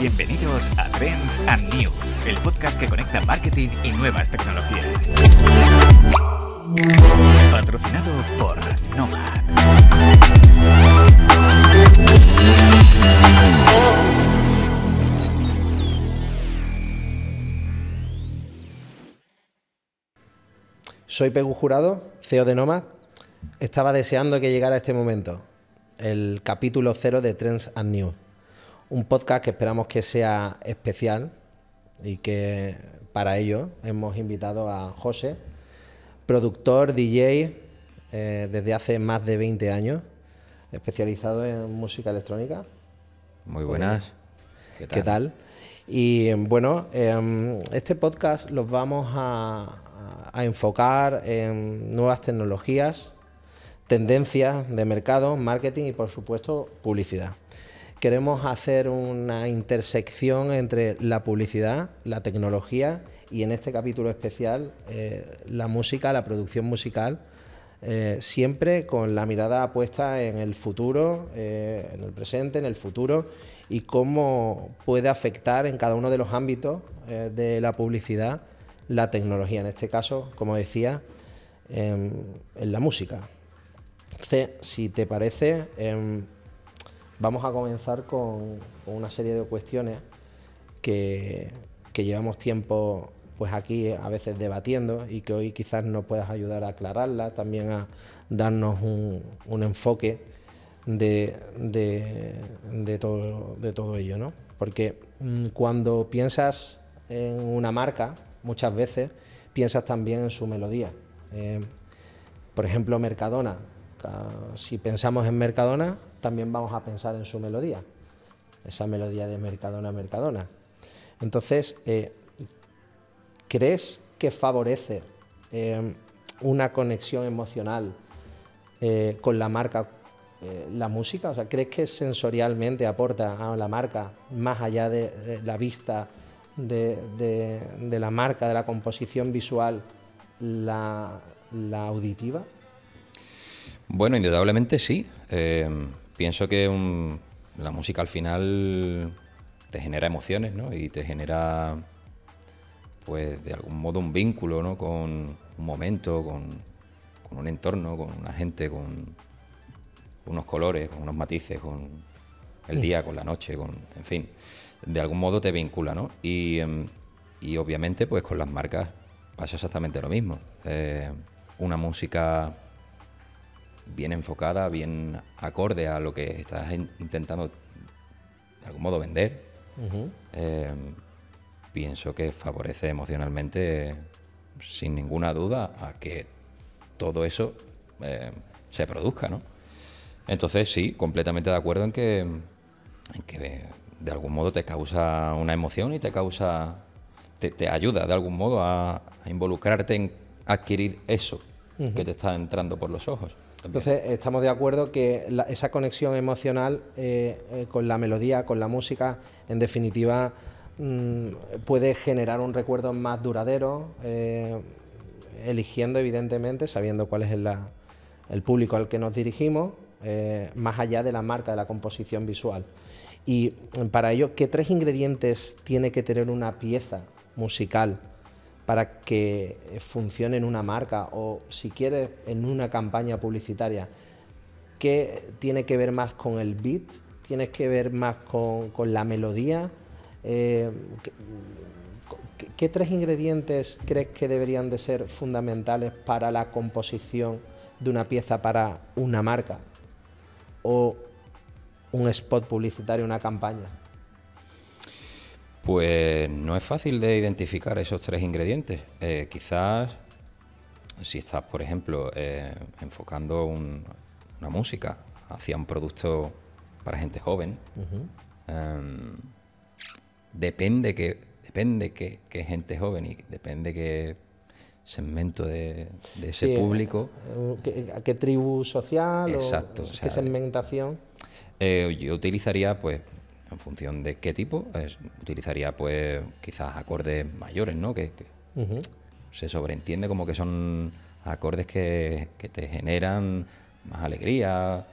Bienvenidos a Trends and News, el podcast que conecta marketing y nuevas tecnologías. Patrocinado por Nomad. Soy Pegu Jurado, CEO de Nomad. Estaba deseando que llegara este momento, el capítulo cero de Trends and News. Un podcast que esperamos que sea especial y que para ello hemos invitado a José, productor, DJ, eh, desde hace más de 20 años, especializado en música electrónica. Muy buenas. ¿Qué tal? Y bueno, em, este podcast los vamos a, a enfocar en nuevas tecnologías, tendencias de mercado, marketing y por supuesto publicidad. Queremos hacer una intersección entre la publicidad, la tecnología y en este capítulo especial eh, la música, la producción musical, eh, siempre con la mirada puesta en el futuro, eh, en el presente, en el futuro y cómo puede afectar en cada uno de los ámbitos de la publicidad la tecnología, en este caso, como decía, en, la música. Si te parece, em, vamos a comenzar con, una serie de cuestiones que, llevamos tiempo pues aquí a veces debatiendo y que hoy quizás nos puedas ayudar a aclararlas, también a darnos un, enfoque de, todo, ello, ¿no? Porque mm, cuando piensas en una marca, muchas veces piensas también en su melodía. Eh, por ejemplo, Mercadona. Si pensamos en Mercadona, también vamos a pensar en su melodía. Esa melodía de Mercadona, Mercadona. Entonces, eh, ¿crees que favorece eh, una conexión emocional con la marca la música? O sea, ¿crees que sensorialmente aporta a la marca, más allá de la vista de, la marca, de la composición visual, la, auditiva? Bueno, indudablemente sí. Eh, pienso que la música al final te genera emociones, ¿no? Y te genera, pues, de algún modo un vínculo, ¿no? Con un momento, con, un entorno, con una gente, con unos colores, con unos matices, con el día, con la noche, con, en fin de algún modo te vincula, ¿no? Y, em, y obviamente, pues con las marcas pasa exactamente lo mismo. Eh, una música bien enfocada, bien acorde a lo que estás intentando de algún modo vender, em, pienso que favorece emocionalmente, sin ninguna duda, a que todo eso em, se produzca, ¿no? Entonces, sí, completamente de acuerdo en que, en que de algún modo te causa una emoción y te causa, te, ayuda de algún modo a, involucrarte en adquirir eso que te está entrando por los ojos. Entonces, estamos de acuerdo que esa conexión emocional eh, eh, con la melodía, con la música, en definitiva, mm, puede generar un recuerdo más duradero, eh, eligiendo, evidentemente, sabiendo cuál es el público al que nos dirigimos, más allá de la marca, de la composición visual. Y para ello, ¿qué tres ingredientes tiene que tener una pieza musical para que funcione en una marca o si quieres en una campaña publicitaria? ¿Qué tiene que ver más con el beat? ¿Tiene que ver más con, la melodía? Eh, ¿qué, tres ingredientes crees que deberían de ser fundamentales para la composición de una pieza para una marca? ¿O un spot publicitario, una campaña? Pues no es fácil de identificar esos tres ingredientes. Eh, quizás si estás, por ejemplo, eh, enfocando una música hacia un producto para gente joven, em, depende que depende que, gente joven y depende que segmento de, ese público. Eh, ¿A qué tribu social? Exacto. O, ¿Qué segmentación? Eh, yo utilizaría, pues, en función de qué tipo, utilizaría, pues, quizás acordes mayores, ¿no? Que, se sobreentiende como que son acordes que, te generan más alegría,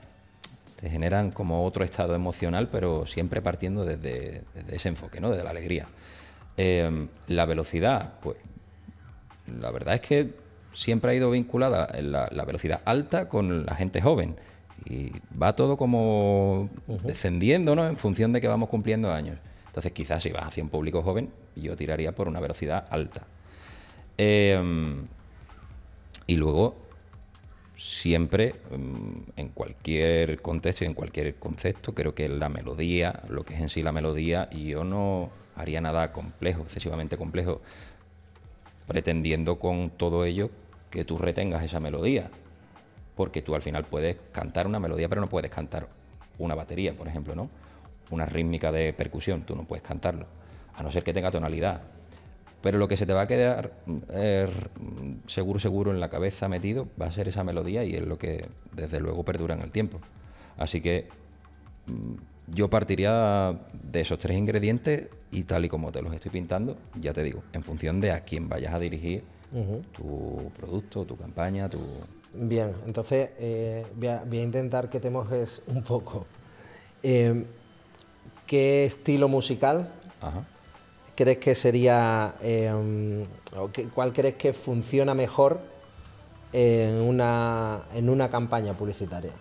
te generan como otro estado emocional, pero siempre partiendo desde, ese enfoque, ¿no? Desde la alegría. Em, la velocidad, pues la verdad es que siempre ha ido vinculada la, la, velocidad alta con la gente joven. Y va todo como descendiendo, ¿no? En función de que vamos cumpliendo años. Entonces, quizás si vas hacia un público joven, yo tiraría por una velocidad alta. Em, y luego, siempre, em, en cualquier contexto y en cualquier concepto, creo que la melodía, lo que es en sí la melodía, yo no haría nada complejo, excesivamente complejo, pretendiendo con todo ello que tú retengas esa melodía. Porque tú al final puedes cantar una melodía, pero no puedes cantar una batería, por ejemplo, ¿no? Una rítmica de percusión, tú no puedes cantarlo, a no ser que tenga tonalidad. Pero lo que se te va a quedar eh, seguro, seguro en la cabeza metido va a ser esa melodía y es lo que desde luego perdura en el tiempo. Así que mm, yo partiría de esos tres ingredientes y tal y como te los estoy pintando, ya te digo, en función de a quién vayas a dirigir tu producto, tu campaña, tu... Bien, entonces eh, voy, a, intentar que te mojes un poco. Eh, ¿Qué estilo musical crees que sería, eh, o cuál crees que funciona mejor en una, en una campaña publicitaria?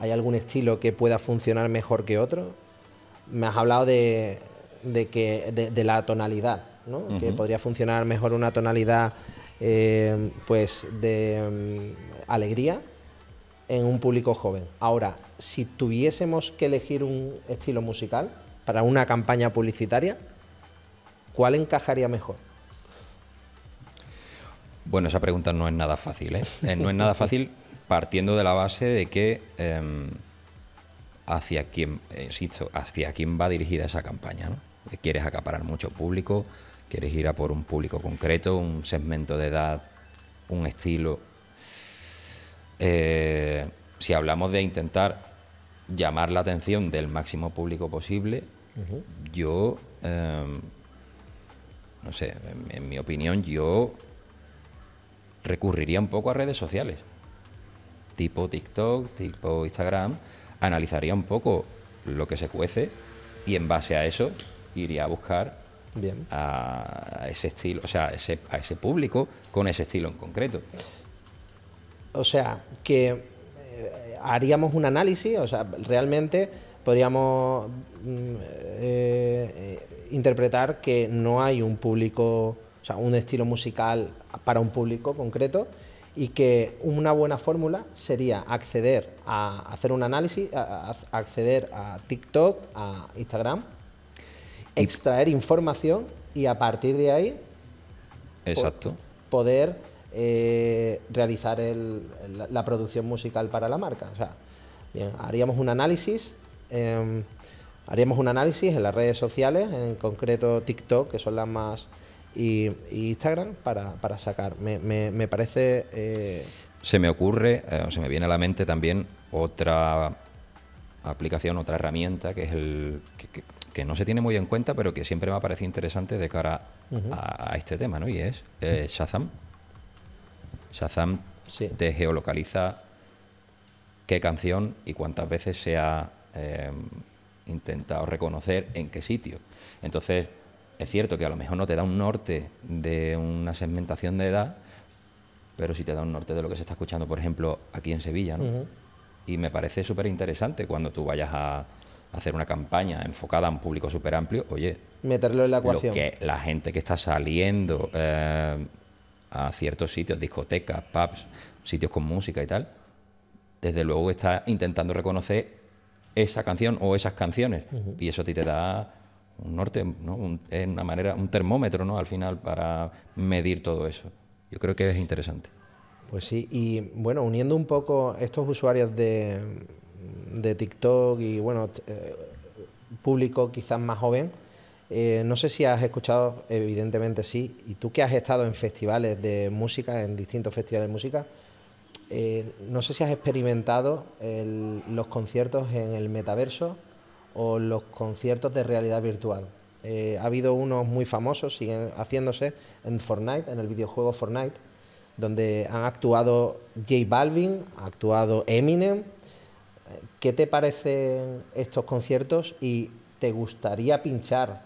¿Hay algún estilo que pueda funcionar mejor que otro? Me has hablado de, que, de, la tonalidad, ¿no? que podría funcionar mejor una tonalidad eh, pues de mm, alegría en un público joven. Ahora, si tuviésemos que elegir un estilo musical para una campaña publicitaria, ¿cuál encajaría mejor? Bueno, esa pregunta no es nada fácil. ¿eh? eh no es nada fácil partiendo de la base de que em, hacia quién, insisto, hacia quién va dirigida esa campaña. Quieres acaparar mucho público, quieres ir a por un público concreto, un segmento de edad, un estilo. Eh, si hablamos de intentar llamar la atención del máximo público posible, yo, em, no sé, en mi opinión, yo recurriría un poco a redes sociales tipo TikTok, tipo Instagram, analizaría un poco lo que se cuece y en base a eso iría a buscar Bien. a ese estilo, o sea, ese, a ese público con ese estilo en concreto. O sea, que eh, haríamos un análisis, o sea, realmente podríamos mm, eh, interpretar que no hay un público, o sea, un estilo musical para un público concreto, y que una buena fórmula sería acceder a hacer un análisis, acceder a TikTok, a Instagram, extraer información y a partir de ahí Exacto. poder eh, realizar la, producción musical para la marca. O sea, bien, haríamos un análisis. Em, haríamos un análisis en las redes sociales, en concreto TikTok, que son las más y, Instagram para, para sacar. Me, me, parece... Eh, se me ocurre, eh, se me viene a la mente también otra aplicación, otra herramienta que es el que, no se tiene muy en cuenta, pero que siempre me ha parecido interesante de cara a, este tema, ¿no? Y es eh, Shazam. Shazam te geolocaliza qué canción y cuántas veces se ha intentado reconocer en qué sitio. Entonces, es cierto que a lo mejor no te da un norte de una segmentación de edad, pero sí te da un norte de lo que se está escuchando, por ejemplo, aquí en Sevilla. ¿no? Y me parece súper interesante cuando tú vayas a hacer una campaña enfocada a un público súper amplio, oye, meterlo en la ecuación. que la gente que está saliendo eh, a ciertos sitios, discotecas, pubs, sitios con música y tal, desde luego está intentando reconocer esa canción o esas canciones. Y eso a ti te da un norte, ¿no? es una manera, un termómetro, ¿no? Al final para medir todo eso. Yo creo que es interesante. Pues sí, y bueno, uniendo un poco estos usuarios de, de TikTok y bueno, eh, público quizás más joven, eh, no sé si has escuchado, evidentemente sí, y tú que has estado en festivales de música, en distintos festivales de música, eh, no sé si has experimentado los conciertos en el metaverso o los conciertos de realidad virtual. Ha habido unos muy famosos, siguen haciéndose en Fortnite, en el videojuego Fortnite, donde han actuado J Balvin, ha actuado Eminem, ¿Qué te parecen estos conciertos y te gustaría pinchar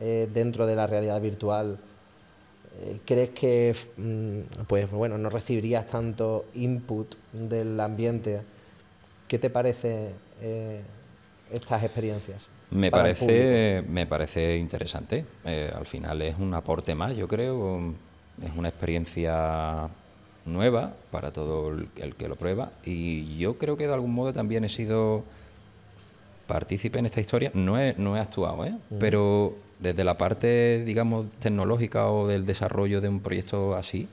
eh, dentro de la realidad virtual? Eh, ¿Crees que mm, pues bueno, no recibirías tanto input del ambiente? ¿Qué te parece eh, estas experiencias? Me parece, me parece interesante. al final es un aporte más, yo creo. Es una experiencia nueva para todo el, que lo prueba y yo creo que de algún modo también he sido partícipe en esta historia. No he, no he actuado, ¿eh? pero desde la parte, digamos, tecnológica o del desarrollo de un proyecto así,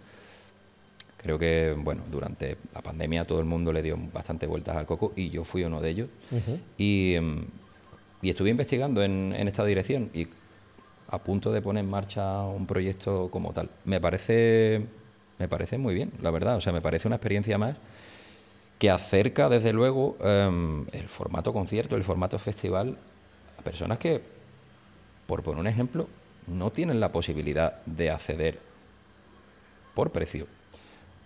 creo que, bueno, durante la pandemia todo el mundo le dio bastante vueltas al coco y yo fui uno de ellos. y, em, y, estuve investigando en, en esta dirección y a punto de poner en marcha un proyecto como tal. Me parece me parece muy bien, la verdad. O sea, me parece una experiencia más que acerca, desde luego, em, el formato concierto, el formato festival a personas que, por poner un ejemplo, no tienen la posibilidad de acceder por precio,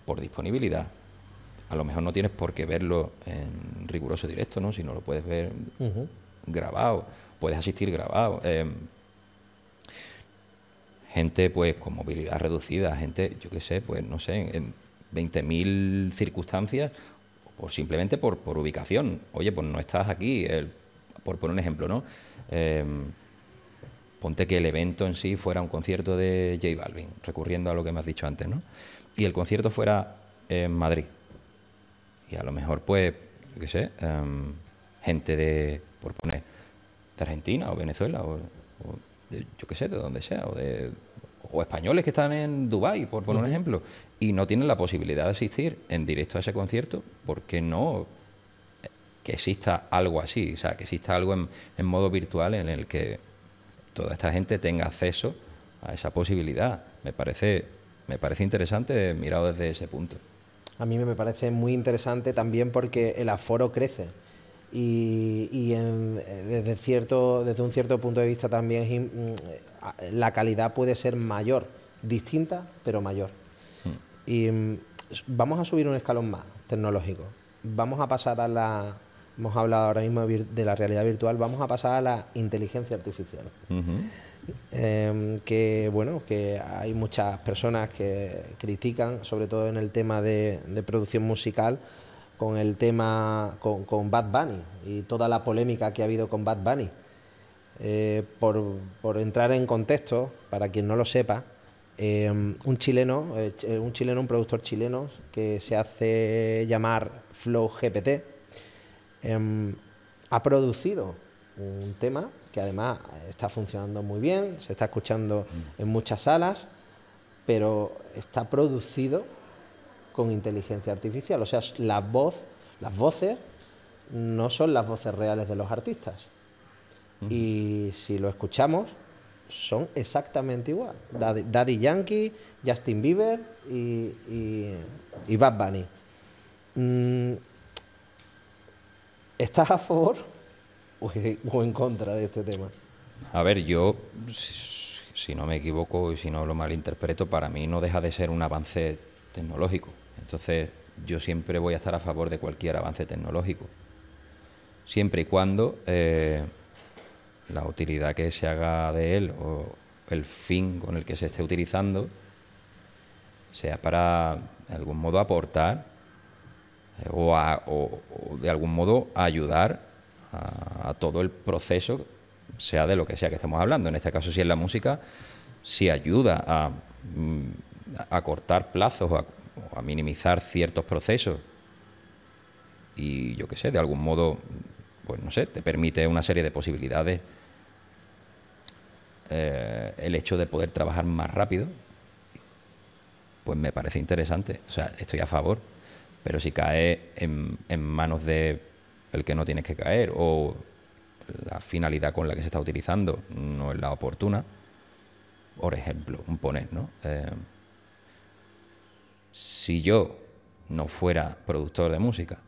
por disponibilidad. A lo mejor no tienes por qué verlo en riguroso directo, ¿no? Si no lo puedes ver grabado, puedes asistir grabado. Em, gente pues con movilidad reducida, gente, yo qué sé, pues no sé, en 20.000 circunstancias, por simplemente por, por ubicación. Oye, pues no estás aquí, por poner un ejemplo, ¿no? Em, ponte que el evento en sí fuera un concierto de J Balvin, recurriendo a lo que me has dicho antes, ¿no? Y el concierto fuera en Madrid. Y a lo mejor, pues, yo qué sé, em, gente de, por poner, de Argentina o Venezuela o yo qué sé, de donde sea, o, de, o españoles que están en Dubái, por poner un ejemplo, y no tienen la posibilidad de asistir en directo a ese concierto, porque no que exista algo así, o sea, que exista algo en, en modo virtual en el que toda esta gente tenga acceso a esa posibilidad. Me parece, me parece interesante mirado desde ese punto. A mí me parece muy interesante también porque el aforo crece y, desde, cierto, desde un cierto punto de vista también mm, la calidad puede ser mayor, distinta, pero mayor. Hmm. Y mm, vamos a subir un escalón más tecnológico. Vamos a pasar a la, hemos hablado ahora mismo de la realidad virtual, vamos a pasar a la inteligencia artificial. Em, que bueno, que hay muchas personas que critican, sobre todo en el tema de producción musical, con el tema, con, Bad Bunny y toda la polémica que ha habido con Bad Bunny. Eh, por, entrar en contexto, para quien no lo sepa, eh, un chileno, eh, un chileno, un productor chileno que se hace llamar Flow GPT, ha producido un tema que además está funcionando muy bien, se está escuchando en muchas salas, pero está producido con inteligencia artificial. O sea, la voz, las voces no son las voces reales de los artistas. Y si lo escuchamos, son exactamente igual. Daddy, Yankee, Justin Bieber y, y, Bad Bunny. Mm, ¿Estás a favor o en contra de este tema? A ver, yo, si no me equivoco y si no lo malinterpreto, para mí no deja de ser un avance tecnológico. Entonces, yo siempre voy a estar a favor de cualquier avance tecnológico, siempre y cuando eh, la utilidad que se haga de él o el fin con el que se esté utilizando sea para de algún modo aportar eh, o, de algún modo ayudar a, todo el proceso, sea de lo que sea que estemos hablando. En este caso, si es la música, si ayuda a, mm, a cortar plazos o a a minimizar ciertos procesos y yo qué sé, de algún modo, pues no sé, te permite una serie de posibilidades. Eh, el hecho de poder trabajar más rápido, pues me parece interesante. O sea, estoy a favor. Pero si cae en, en manos de el que no tienes que caer o la finalidad con la que se está utilizando no es la oportuna, por ejemplo, un poner, ¿no? Eh, si yo no fuera productor de música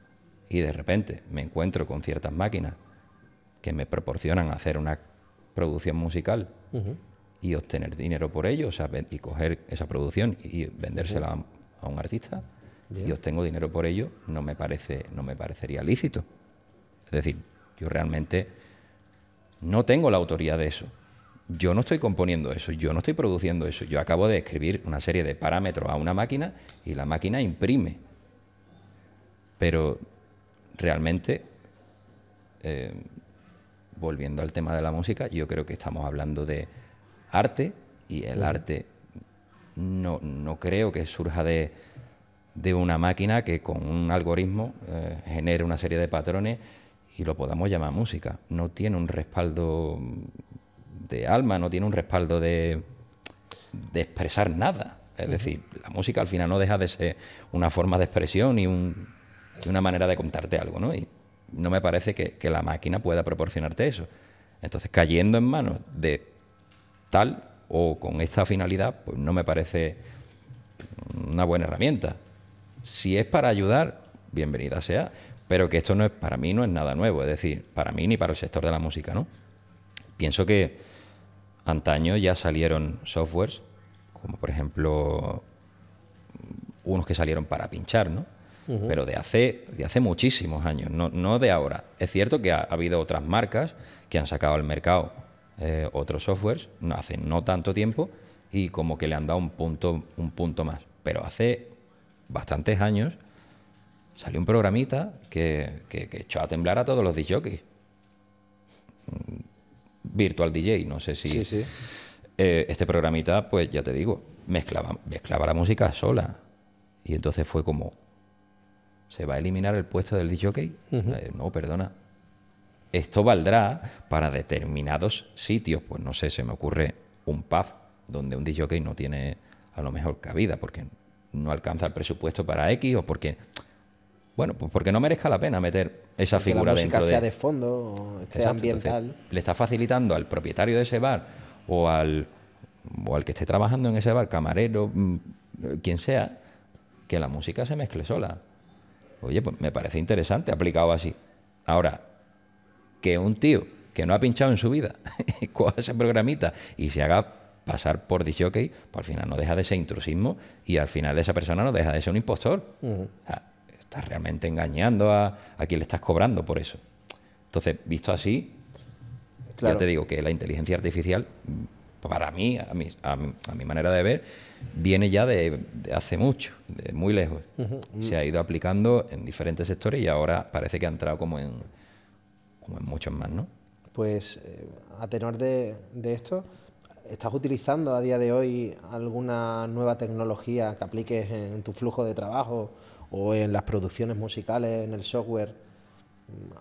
y de repente me encuentro con ciertas máquinas que me proporcionan hacer una producción musical y obtener dinero por ello, o sea, y coger esa producción y vendérsela a, un artista y obtengo dinero por ello, no me parece, no me parecería lícito. Es decir, yo realmente no tengo la autoría de eso. Yo no estoy componiendo eso, yo no estoy produciendo eso. Yo acabo de escribir una serie de parámetros a una máquina y la máquina imprime. Pero realmente, eh, volviendo al tema de la música, yo creo que estamos hablando de arte y el arte no, no creo que surja de, de, una máquina que con un algoritmo eh, genere una serie de patrones y lo podamos llamar música. No tiene un respaldo de alma, no tiene un respaldo de, de expresar nada. Es decir, la música al final no deja de ser una forma de expresión y, un, una manera de contarte algo, ¿no? Y no me parece que, que, la máquina pueda proporcionarte eso. Entonces, cayendo en manos de tal o con esta finalidad, pues no me parece una buena herramienta. Si es para ayudar, bienvenida sea, pero que esto no es para mí no es nada nuevo, es decir, para mí ni para el sector de la música, ¿no? Pienso que antaño ya salieron softwares, como por ejemplo unos que salieron para pinchar, ¿no? Pero de hace, de hace muchísimos años, no, no de ahora. Es cierto que ha, ha, habido otras marcas que han sacado al mercado eh, otros softwares no, hace no tanto tiempo y como que le han dado un punto, un punto más. Pero hace bastantes años salió un programita que, que, que echó a temblar a todos los DJs. Virtual DJ, no sé si. Sí, sí. Eh, este programita, pues ya te digo, mezclaba, mezclaba la música sola. Y entonces fue como, ¿se va a eliminar el puesto del DJ? Uh -huh. eh, no, perdona. Esto valdrá para determinados sitios, pues no sé, se me ocurre un pub donde un DJ no tiene a lo mejor cabida porque no alcanza el presupuesto para X o porque bueno, pues porque no merezca la pena meter esa porque figura la música dentro sea de de fondo, esté Exacto, ambiental. entonces, le está facilitando al propietario de ese bar o al, o al que esté trabajando en ese bar, camarero, mm, quien sea, que la música se mezcle sola. Oye, pues me parece interesante aplicado así. Ahora, que un tío que no ha pinchado en su vida coja ese programita y se haga pasar por disjockey, pues al final no deja de ser intrusismo y al final esa persona no deja de ser un impostor. Uh -huh. o sea, estás realmente engañando a, a, quien le estás cobrando por eso. Entonces, visto así, claro. ya te digo que la inteligencia artificial, para mí, a mi, a mi, a mi manera de ver, viene ya de, de, hace mucho, de muy lejos. Uh -huh. Se ha ido aplicando en diferentes sectores y ahora parece que ha entrado como en, como en muchos más, ¿no? Pues eh, a tenor de, de esto, ¿Estás utilizando a día de hoy alguna nueva tecnología que apliques en tu flujo de trabajo o en las producciones musicales, en el software?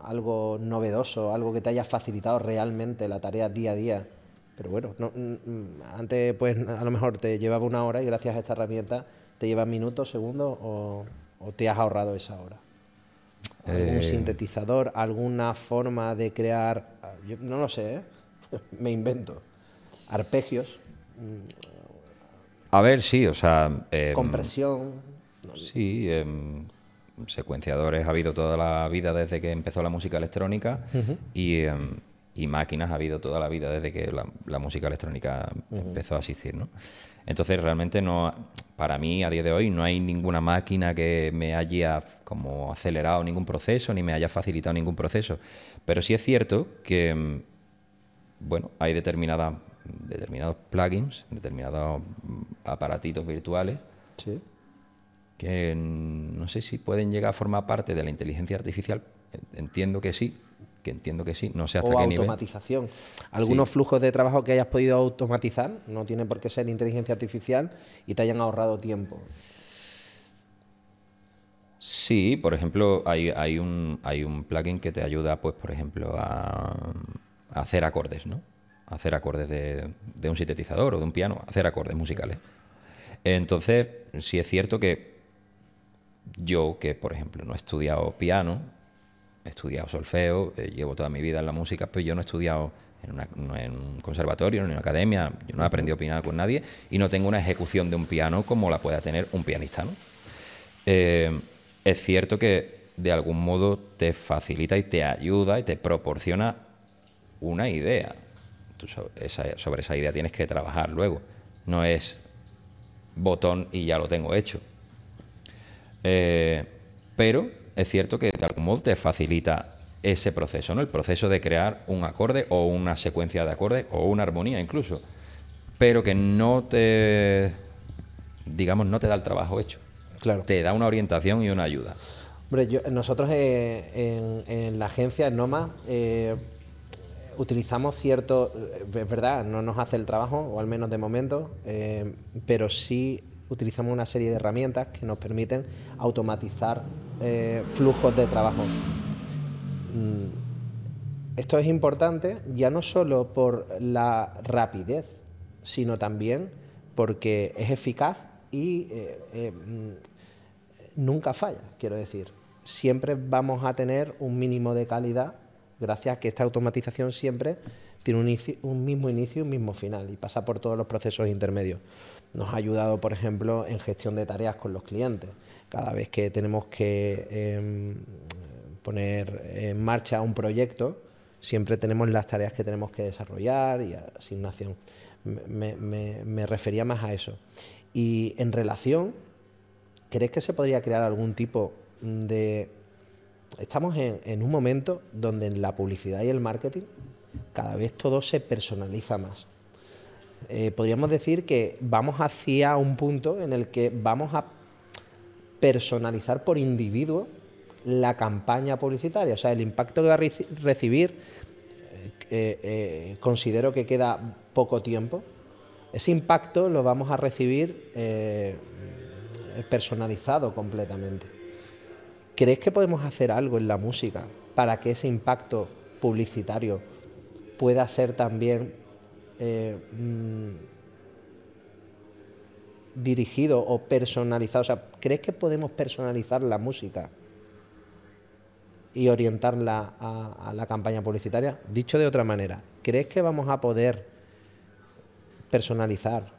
Algo novedoso, algo que te haya facilitado realmente la tarea día a día. Pero bueno, no, antes pues a lo mejor te llevaba una hora y gracias a esta herramienta te lleva minutos, segundos o, o te has ahorrado esa hora. ¿Algún eh... sintetizador, alguna forma de crear? Yo no lo sé, ¿eh? me invento arpegios. A ver, sí, o sea... Eh, compresión. Sí, eh, secuenciadores ha habido toda la vida desde que empezó la música electrónica uh -huh. y, eh, y, máquinas ha habido toda la vida desde que la, la música electrónica uh -huh. empezó a asistir, ¿no? Entonces realmente no, para mí a día de hoy no hay ninguna máquina que me haya como acelerado ningún proceso ni me haya facilitado ningún proceso. Pero sí es cierto que, bueno, hay determinadas determinados plugins, determinados aparatitos virtuales, sí. Que no sé si pueden llegar a formar parte de la inteligencia artificial. Entiendo que sí, que entiendo que sí, no sé hasta o qué automatización. Nivel. Algunos sí. flujos de trabajo que hayas podido automatizar, no tiene por qué ser inteligencia artificial, y te hayan ahorrado tiempo. Sí, por ejemplo, hay, hay, un, hay un plugin que te ayuda, pues, por ejemplo, a, a hacer acordes, ¿no? hacer acordes de, de, un sintetizador o de un piano, hacer acordes musicales. Entonces, sí es cierto que yo, que por ejemplo no he estudiado piano, he estudiado solfeo, eh, llevo toda mi vida en la música, pero yo no he estudiado en, una, en, un conservatorio, en una academia, yo no he aprendido a piano con nadie y no tengo una ejecución de un piano como la pueda tener un pianista. Eh, es cierto que de algún modo te facilita y te ayuda y te proporciona una idea tú sobre esa idea tienes que trabajar luego. No es botón y ya lo tengo hecho. Eh, pero es cierto que de algún modo te facilita ese proceso, ¿no? El proceso de crear un acorde o una secuencia de acordes o una armonía incluso, pero que no te, digamos, no te da el trabajo hecho. Claro. Te da una orientación y una ayuda. Hombre, yo- nosotros eh, en, en la agencia, en Noma, eh, utilizamos cierto, es verdad, no nos hace el trabajo, o al menos de momento, eh, pero sí utilizamos una serie de herramientas que nos permiten automatizar eh, flujos de trabajo. Mm, Esto es importante ya no solo por la rapidez, sino también porque es eficaz y eh, eh, mm, nunca falla, quiero decir. Siempre vamos a tener un mínimo de calidad gracias a que esta automatización siempre tiene un, mismo inicio y un mismo final y pasa por todos los procesos intermedios. Nos ha ayudado, por ejemplo, en gestión de tareas con los clientes. Cada vez que tenemos que em, poner en marcha un proyecto, siempre tenemos las tareas que tenemos que desarrollar y asignación. Me, refería más a eso. Y en relación, ¿crees que se podría crear algún tipo de... Estamos en un momento donde en la publicidad y el marketing cada vez todo se personaliza más. Eh, podríamos decir que vamos hacia un punto en el que vamos a personalizar por individuo la campaña publicitaria. O sea, el impacto que va a reci- recibir, eh, eh, considero que queda poco tiempo. Ese impacto lo vamos a recibir personalizado completamente. ¿Crees que podemos hacer algo en la música para que ese impacto publicitario pueda ser también eh, mm, dirigido o personalizado? O sea, ¿crees que podemos personalizar la música y orientarla a, a la campaña publicitaria? Dicho de otra manera, ¿crees que vamos a poder personalizar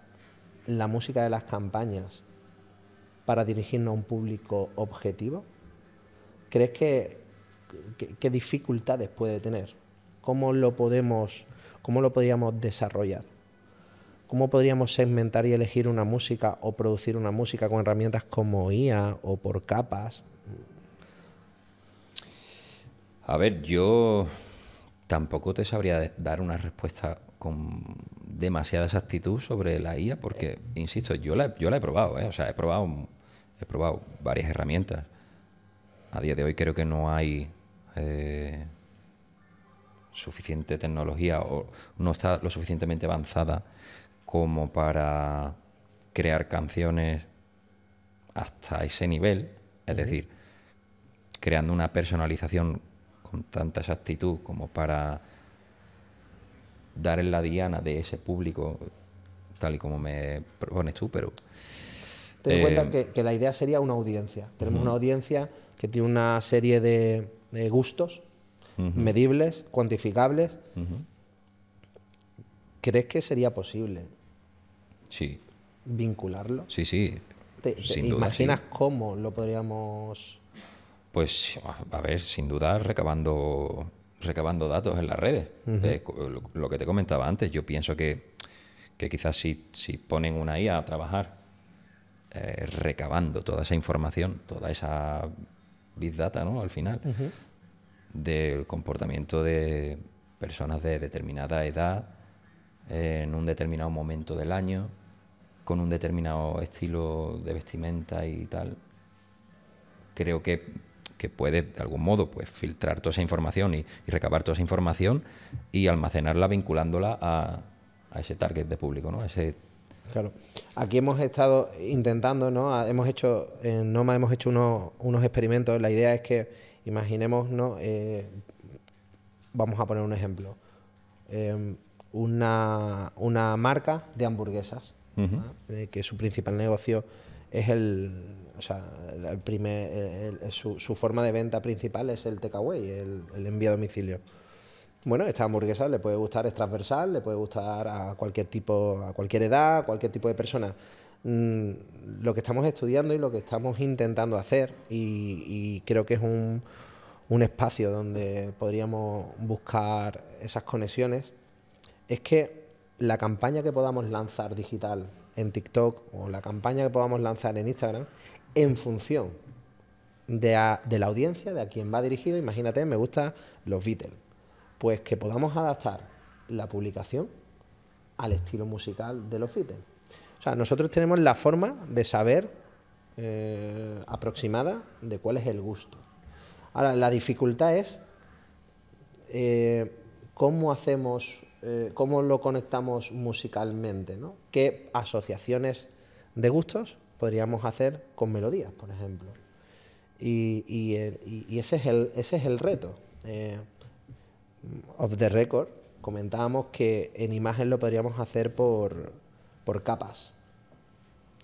la música de las campañas para dirigirnos a un público objetivo? ¿Crees que, que- qué dificultades puede tener? ¿Cómo lo podemos, cómo lo podríamos desarrollar? ¿Cómo podríamos segmentar y elegir una música o producir una música con herramientas como IA o por capas? A ver, yo tampoco te sabría dar una respuesta con demasiada exactitud sobre la IA, porque, insisto, yo la, yo la he probado, ¿eh? o sea, he probado, he probado varias herramientas. A día de hoy creo que no hay eh, suficiente tecnología o no está lo suficientemente avanzada como para crear canciones hasta ese nivel, es decir, creando una personalización con tanta exactitud como para dar en la diana de ese público, tal y como me propones tú, pero Ten en Eh, cuenta que, que la idea sería una audiencia. Tenemos una audiencia que tiene una serie de, de gustos medibles, cuantificables. ¿Crees que sería posible sí, vincularlo? sí, sí, ¿Te, te sin duda. imaginas sí. cómo lo podríamos...? Pues, a ver, sin duda, recabando, recabando datos en las redes. Eh, lo que te comentaba antes, yo pienso que, que quizás si, si ponen una IA a trabajar eh, recabando toda esa información, toda esa big data, ¿no? Al final, del comportamiento de personas de determinada edad, en un determinado momento del año, con un determinado estilo de vestimenta y tal, creo que, que puede de algún modo pues filtrar toda esa información y, recabar toda esa información y almacenarla vinculándola a, a ese target de público, ¿no? Ese, Claro. Aquí hemos estado intentando, ¿no? Hemos hecho, en Noma hemos hecho unos, unos experimentos. La idea es que, imaginemos, ¿no? Eh, vamos a poner un ejemplo. Eh, una, una marca de hamburguesas. Eh, que su principal negocio es el, o sea, el- el primer, el- el- su, su forma de venta principal es el takeaway, el, el envío a domicilio. Bueno, esta hamburguesa le puede gustar, es transversal, le puede gustar a cualquier tipo, a cualquier edad, a cualquier tipo de persona. Mm, lo que estamos estudiando y lo que estamos intentando hacer, y, creo que es un, un espacio donde podríamos buscar esas conexiones, es que la campaña que podamos lanzar digital en TikTok o la campaña que podamos lanzar en Instagram, en función de, a- de la audiencia, de a quien va dirigido. Imagínate, me gustan los Beatles. Pues que podamos adaptar la publicación al estilo musical de los Beatles. O sea, nosotros tenemos la forma de saber eh, aproximada de cuál es el gusto. Ahora, la dificultad es eh, cómo hacemos, eh, cómo lo conectamos musicalmente, ¿no? ¿Qué asociaciones de gustos podríamos hacer con melodías, por ejemplo? Y, y, ese, es el, ese es el reto. Off the record, comentábamos que en imagen lo podríamos hacer por, por capas.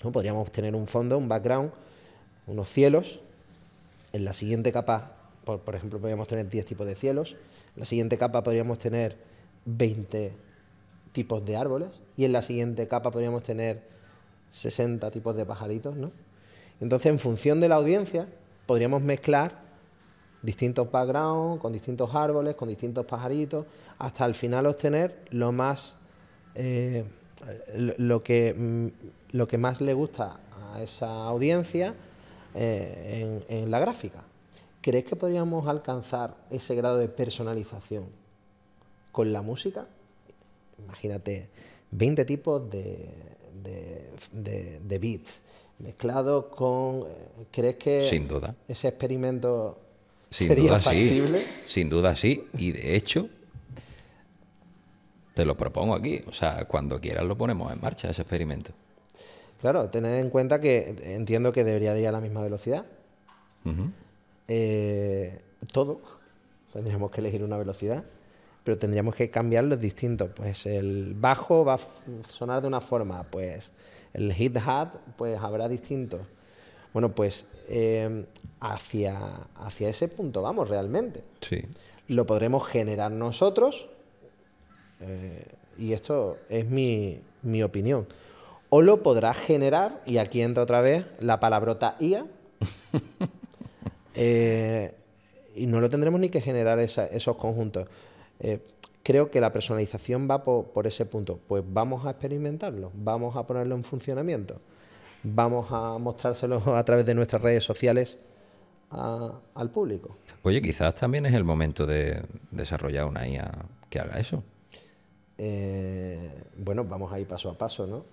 ¿no? Podríamos tener un fondo, un background, unos cielos. En la siguiente capa, por, por ejemplo, podríamos tener 10 tipos de cielos. En la siguiente capa podríamos tener 20 tipos de árboles. Y en la siguiente capa podríamos tener 60 tipos de pajaritos, ¿no? Entonces, en función de la audiencia, podríamos mezclar distintos backgrounds, con distintos árboles, con distintos pajaritos, hasta al final obtener lo más eh, lo, que mm, lo que más le gusta a esa audiencia eh, en, en la gráfica. ¿Crees que podríamos alcanzar ese grado de personalización con la música? Imagínate 20 tipos de, de, de- de beats mezclados con... eh, ¿Crees que Sin duda. ese experimento Sin sería duda factible? sí. Sin duda sí. Y de hecho, te lo propongo aquí. O sea, cuando quieras lo ponemos en marcha, ese experimento. Claro, tened en cuenta que entiendo que debería de ir a la misma velocidad. Eh, todo. Tendríamos que elegir una velocidad, pero tendríamos que cambiar los distintos. Pues el bajo va a sonar de una forma, pues el hit hat, pues habrá distintos. Bueno, pues eh, hacia, hacia ese punto vamos realmente. Sí. Lo podremos generar nosotros, eh, y esto es mi, mi opinión. O lo podrá generar, y aquí entra otra vez la palabrota IA, eh, y no lo tendremos ni que generar esa- esos conjuntos. Eh, creo que la personalización va po- por, ese punto. Pues vamos a experimentarlo, vamos a ponerlo en funcionamiento, vamos a mostrárselo a través de nuestras redes sociales a- al público. Oye, quizás también es el momento de desarrollar una IA que haga eso. Eh, bueno, vamos a ir paso a paso, ¿no?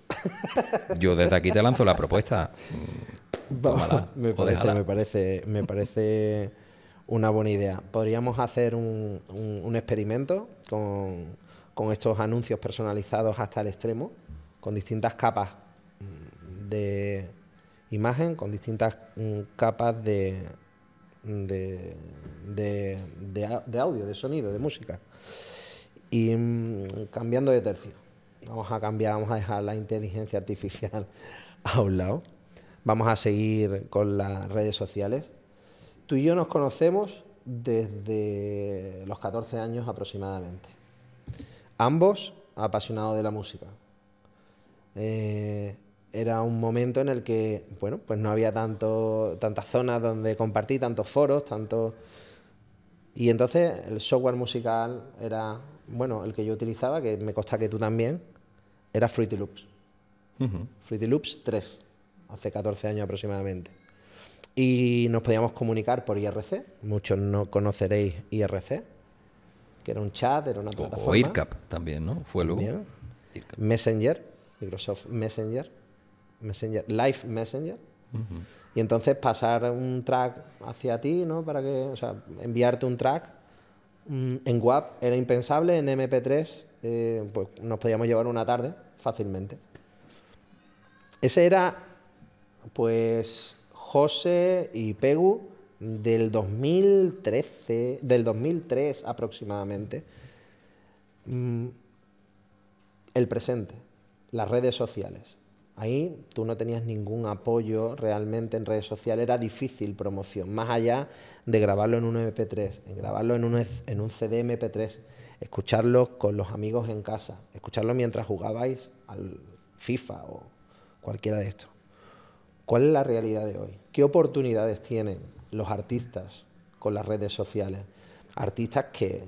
Yo desde aquí te lanzo la propuesta. Tómala, me, parece, me, parece, me parece una buena idea. Podríamos hacer un, un- un experimento con, con estos anuncios personalizados hasta el extremo, con distintas capas mm, de imagen, con distintas mm, capas de, de, de- de au- de audio, de sonido, de música. Y mm, cambiando de tercio. Vamos a cambiar, vamos a dejar la inteligencia artificial a un lado. Vamos a seguir con las redes sociales. Tú y yo nos conocemos desde los 14 años aproximadamente. Ambos apasionados de la música. Eh, era un momento en el que, bueno, pues no había tanto, tantas zonas donde compartir, tantos foros, tantos... Y entonces el software musical era, bueno, el que yo utilizaba, que me consta que tú también, era Fruity Loops. Ujú. Fruity Loops 3, hace 14 años aproximadamente. Y nos podíamos comunicar por IRC, muchos no conoceréis IRC, que era un chat, era una plataforma. o IRCAP también, ¿no? Fue luego. También. Messenger, Microsoft Messenger, Messenger, Live Messenger. Y entonces pasar un track hacia ti, ¿no? Para que, o sea, enviarte un track en WAP era impensable, en MP3 eh, pues nos podíamos llevar una tarde fácilmente. Ese era, pues, José y Pegu del 2013, del 2003 aproximadamente. Mm, el presente, las redes sociales. Ahí tú no tenías ningún apoyo realmente en redes sociales, era difícil promoción, más allá de grabarlo en un MP3, en grabarlo en un, en un CD MP3, escucharlo con los amigos en casa, escucharlo mientras jugabais al FIFA o cualquiera de estos. ¿Cuál es la realidad de hoy? ¿Qué oportunidades tienen los artistas con las redes sociales? Artistas que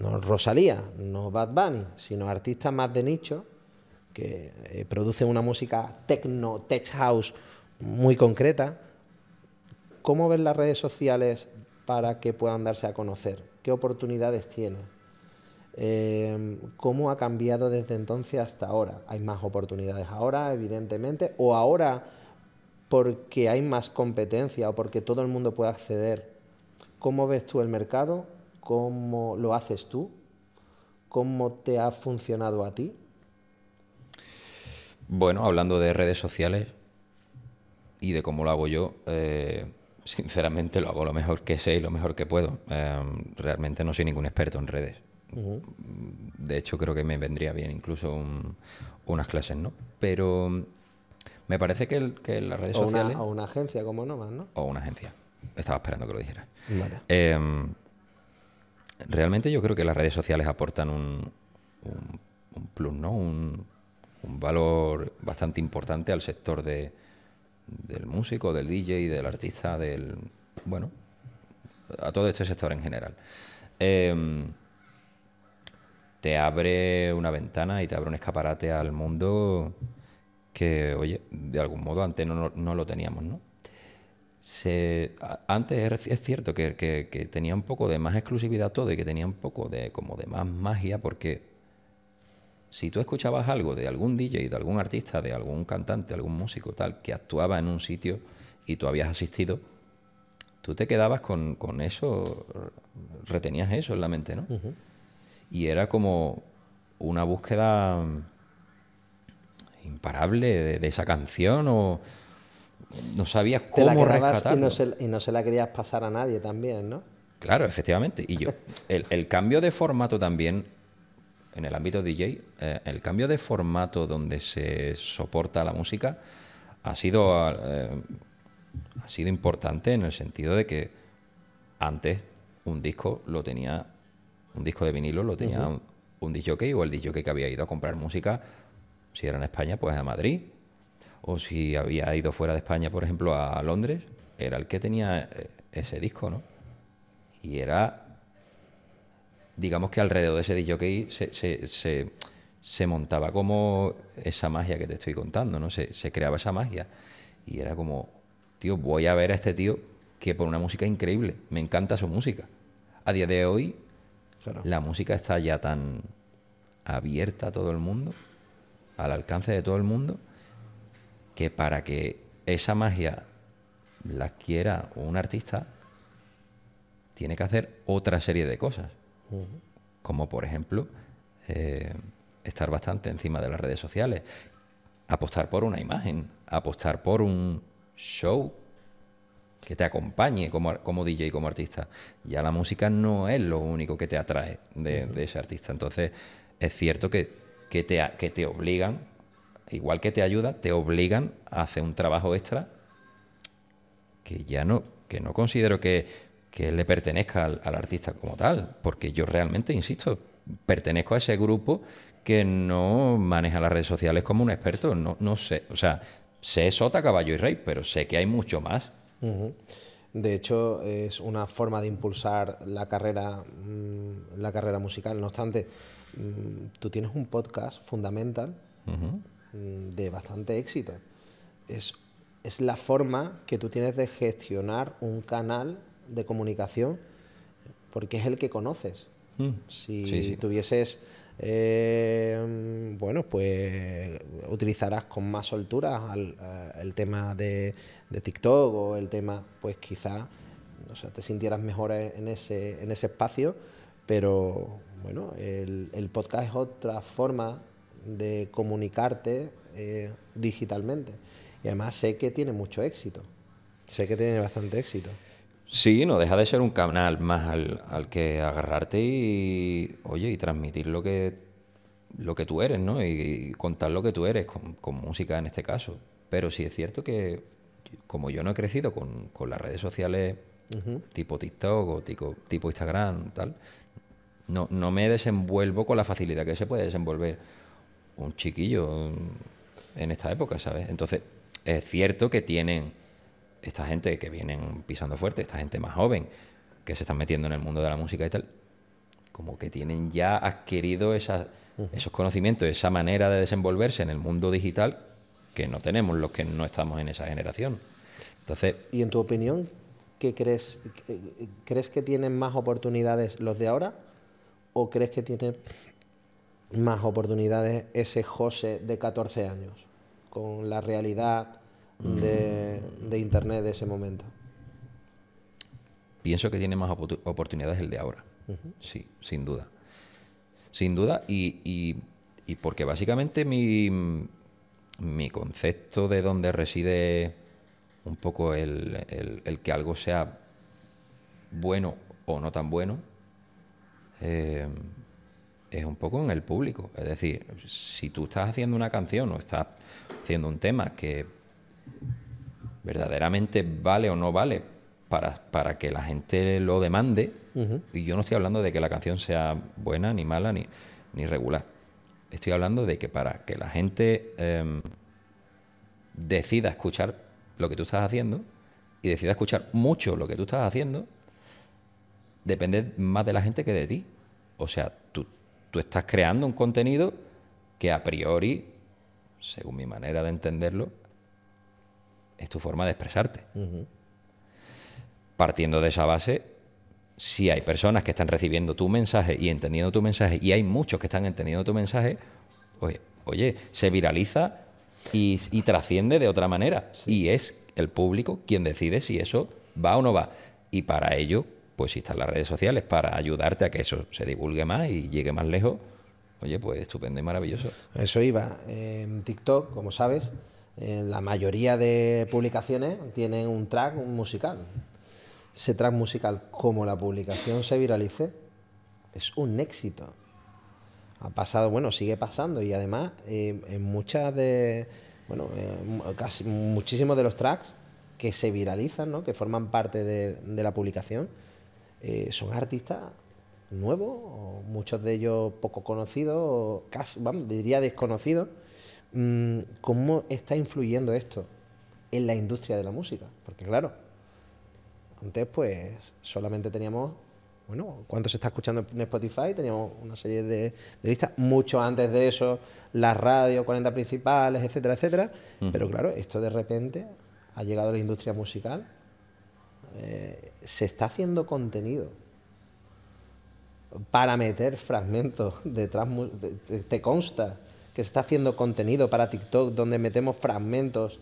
no Rosalía, no Bad Bunny, sino artistas más de nicho que eh, producen una música techno, tech house muy concreta, ¿cómo ves las redes sociales para que puedan darse a conocer? ¿Qué oportunidades tiene? Eh, ¿Cómo ha cambiado desde entonces hasta ahora? ¿Hay más oportunidades ahora, evidentemente? ¿O ahora porque hay más competencia o porque todo el mundo puede acceder? ¿Cómo ves tú el mercado? ¿Cómo lo haces tú? ¿Cómo te ha funcionado a ti? Bueno, hablando de redes sociales y de cómo lo hago yo, eh, sinceramente lo hago lo mejor que sé y lo mejor que puedo. Eh, realmente no soy ningún experto en redes. De hecho, creo que me vendría bien incluso unas clases, ¿no? Pero me parece que, las redes sociales... o una agencia como Nomad, ¿no? O una agencia. Estaba esperando que lo dijera. Em, realmente yo creo que las redes sociales aportan un, un, plus, ¿no? Un, un, valor bastante importante al sector de, del músico, del DJ, del artista, del... Bueno, a todo este sector en general. Em, te abre una ventana y te abre un escaparate al mundo que, oye, de algún modo antes no, no lo teníamos, ¿no? Antes es cierto que, que, tenía un poco de más exclusividad todo y que tenía un poco de como de más magia porque si tú escuchabas algo de algún DJ, de algún artista, de algún cantante, algún músico tal, que actuaba en un sitio y tú habías asistido, tú te quedabas con, con eso, retenías eso en la mente, ¿no? Y era como una búsqueda imparable de, esa canción o no sabías cómo rescatarlo. Y no, se, y no se la querías pasar a nadie también, ¿no? Claro, efectivamente. Y yo, el, cambio de formato también, en el ámbito DJ, eh, el cambio de formato donde se soporta la música ha sido, eh, ha sido importante en el sentido de que antes un disco lo tenía, un disco de vinilo lo tenía un, un disc o el disc que había ido a comprar música si era en España, pues a Madrid. O si había ido fuera de España, por ejemplo, a Londres, era el que tenía eh, ese disco, ¿no? Y era, digamos que alrededor de ese disco se, se, se, montaba como esa magia que te estoy contando, ¿no? Se, creaba esa magia. Y era como, tío, voy a ver a este tío que por una música increíble, me encanta su música. A día de hoy, la música está ya tan abierta a todo el mundo al alcance de todo el mundo, que para que esa magia la quiera un artista, tiene que hacer otra serie de cosas. Como por ejemplo, eh, estar bastante encima de las redes sociales, apostar por una imagen, apostar por un show que te acompañe como, como DJ, como artista. Ya la música no es lo único que te atrae de, de ese artista. Entonces, es cierto que que te, que te obligan, igual que te ayuda, te obligan a hacer un trabajo extra que ya no, que no considero que, le pertenezca al, artista como tal, porque yo realmente, insisto, pertenezco a ese grupo que no maneja las redes sociales como un experto, no, no sé, o sea, sé sota, caballo y rey, pero sé que hay mucho más. De hecho, es una forma de impulsar la carrera, mm, la carrera musical. No obstante, Mm, tú tienes un podcast fundamental mm, de bastante éxito. Es, es la forma que tú tienes de gestionar un canal de comunicación porque es el que conoces. Mm. Si tuvieses, eh, bueno, pues utilizarás con más soltura eh, el tema de, de, TikTok o el tema, pues quizá, o sea, te sintieras mejor en ese, en ese espacio, pero bueno, el, podcast es otra forma de comunicarte eh, digitalmente. Y además sé que tiene mucho éxito. Sé que tiene bastante éxito. Sí, no deja de ser un canal más al, que agarrarte y, oye, y transmitir lo que, lo que tú eres, ¿no? Y, contar lo que tú eres, con, música en este caso. Pero sí es cierto que, como yo no he crecido con, las redes sociales tipo TikTok o tipo, tipo Instagram, tal, no, no me desenvuelvo con la facilidad que se puede desenvolver un chiquillo en esta época, ¿sabes? Entonces, es cierto que tienen esta gente que vienen pisando fuerte, esta gente más joven, que se están metiendo en el mundo de la música y tal, como que tienen ya adquirido esos conocimientos, esa manera de desenvolverse en el mundo digital que no tenemos los que no estamos en esa generación. Entonces, ¿Y en tu opinión, que crees, crees que tienen más oportunidades los de ahora o crees que tienen más oportunidades ese José de 14 años con la realidad de, de Internet de ese momento? Pienso que tiene más oportu- oportunidades el de ahora. Sí, sin duda. Sin duda, y, y- y porque básicamente mi, mi concepto de dónde reside un poco el, el- el que algo sea bueno o no tan bueno, eh, es un poco en el público. Es decir, si tú estás haciendo una canción o estás haciendo un tema que verdaderamente vale o no vale para, para que la gente lo demande, y yo no estoy hablando de que la canción sea buena, ni mala, ni, ni regular. Estoy hablando de que para que la gente em, decida escuchar lo que tú estás haciendo y decida escuchar mucho lo que tú estás haciendo, depende más de la gente que de ti. O sea, tú, tú estás creando un contenido que a priori, según mi manera de entenderlo, es tu forma de expresarte. Partiendo de esa base, si hay personas que están recibiendo tu mensaje y entendiendo tu mensaje, y hay muchos que están entendiendo tu mensaje, oye, oye se viraliza y, y trasciende de otra manera. Y es el público quien decide si eso va o no va. Y para ello, pues si están las redes sociales para ayudarte a que eso se divulgue más y llegue más lejos, oye, pues estupendo y maravilloso. Eso iba. En TikTok, como sabes, eh, la mayoría de publicaciones tienen un track musical. Ese track musical, como la publicación se viralice, es un éxito. Ha pasado, bueno, sigue pasando y además eh, en muchas de, bueno, eh, casi muchísimos de los tracks que se viralizan, ¿no? que forman parte de, la publicación, son artistas nuevos, o muchos de ellos poco conocidos, o casi, vamos, diría desconocidos. Mm, ¿Cómo está influyendo esto en la industria de la música? Porque claro, antes pues solamente teníamos, bueno, cuánto se está escuchando en Spotify, teníamos una serie de, de listas, mucho antes de eso, las radios, 40 principales, etcétera, etcétera. Pero claro, esto de repente ha llegado a la industria musical, eh, se está haciendo contenido para meter fragmentos te- te consta que se está haciendo contenido para TikTok donde metemos fragmentos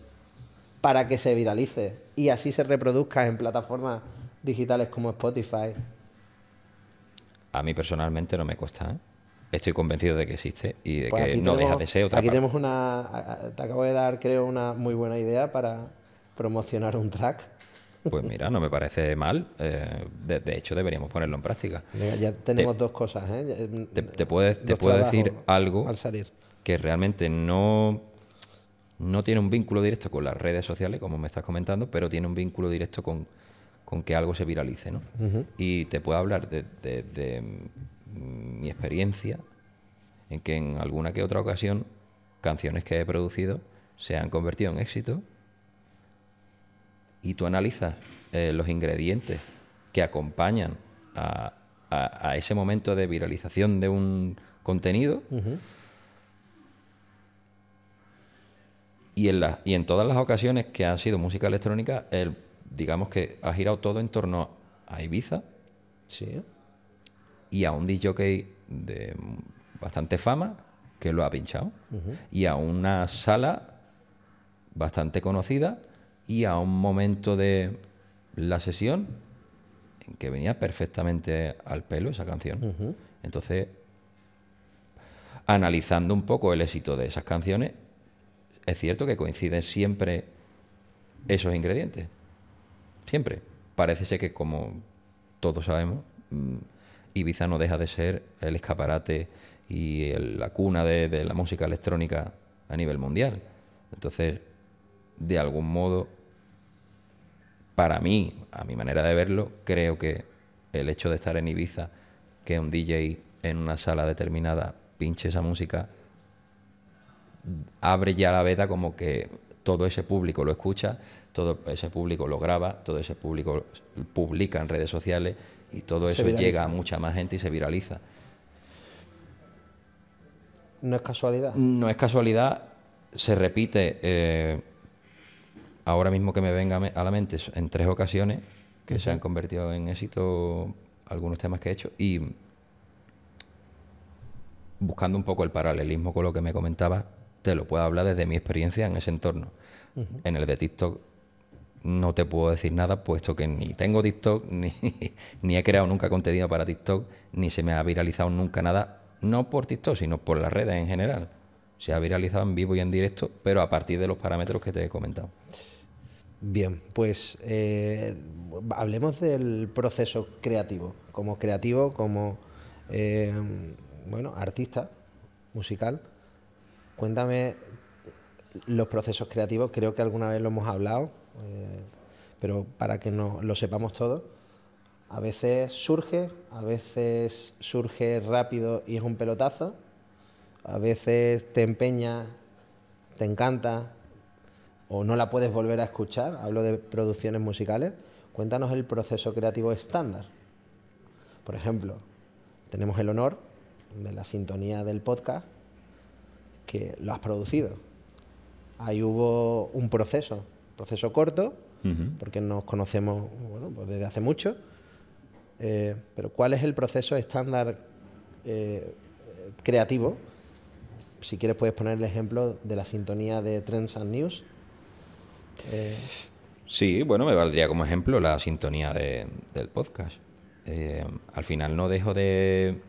para que se viralice y así se reproduzca en plataformas digitales como Spotify. A mí personalmente no me cuesta. ¿eh? Estoy convencido de que existe y de Pues que no tenemos- deja de ser otra Aquí parte. tenemos una. Te acabo de dar, creo, una muy buena idea para promocionar un track. Pues mira, no me parece mal. eh, de, de hecho, deberíamos ponerlo en práctica. Ya tenemos dos cosas, ¿eh? Ya- Te, te puedo, te puedo decir algo Al salir. Que realmente no, no tiene un vínculo directo con las redes sociales, como me estás comentando, pero tiene un vínculo directo con, con que algo se viralice. ¿no? Y te puedo hablar de, de- de, mm, mi experiencia en que en alguna que otra ocasión canciones que he producido se han convertido en éxito y tú analizas eh, los ingredientes que acompañan a, a- a ese momento de viralización de un contenido y, en la- y en todas las ocasiones que han sido música electrónica, el, digamos que ha girado todo en torno a Ibiza Sí. y a un DJ de bastante fama que lo ha pinchado y a una sala bastante conocida y a un momento de la sesión en que venía perfectamente al pelo esa canción. Entonces, analizando un poco el éxito de esas canciones, es cierto que coinciden siempre esos ingredientes. Siempre. Parece ser que, como todos sabemos, mm, Ibiza no deja de ser el escaparate y la cuna de, de la música electrónica a nivel mundial. Entonces, de algún modo, para mí, a mi manera de verlo, creo que el hecho de estar en Ibiza, que un DJ en una sala determinada pinche esa música, abre ya la veda como que todo ese público lo escucha, todo ese público lo graba, todo ese público publica en redes sociales y todo eso llega a mucha más gente y se viraliza. No es casualidad. No es casualidad, se repite, eh, ahora mismo que me venga a la mente, en tres ocasiones, que se han convertido en éxito algunos temas que he hecho y buscando un poco el paralelismo con lo que me comentaba, te lo puedo hablar desde mi experiencia en ese entorno. En el de TikTok no te puedo decir nada, puesto que ni tengo TikTok, ni, ni he creado nunca contenido para TikTok, ni se me ha viralizado nunca nada, no por TikTok, sino por las redes en general. Se ha viralizado en vivo y en directo, pero a partir de los parámetros que te he comentado. Bien, pues eh, hablemos del proceso creativo. Como creativo, como eh, bueno, artista musical, cuéntame los procesos creativos. Creo que alguna vez lo hemos hablado, eh, pero para que no, lo sepamos todos. A veces surge, a veces surge rápido y es un pelotazo. A veces te empeña, te encanta, o no la puedes volver a escuchar, hablo de producciones musicales, cuéntanos el proceso creativo estándar. Por ejemplo, tenemos el honor de la sintonía del podcast que lo has producido. Ahí hubo un proceso, proceso corto, porque nos conocemos pues desde hace mucho, eh, pero ¿cuál es el proceso estándar eh, creativo? Si quieres puedes poner el ejemplo de la sintonía de Trends and News eh, sí, bueno, me valdría como ejemplo la sintonía del podcast. Al final no dejo de,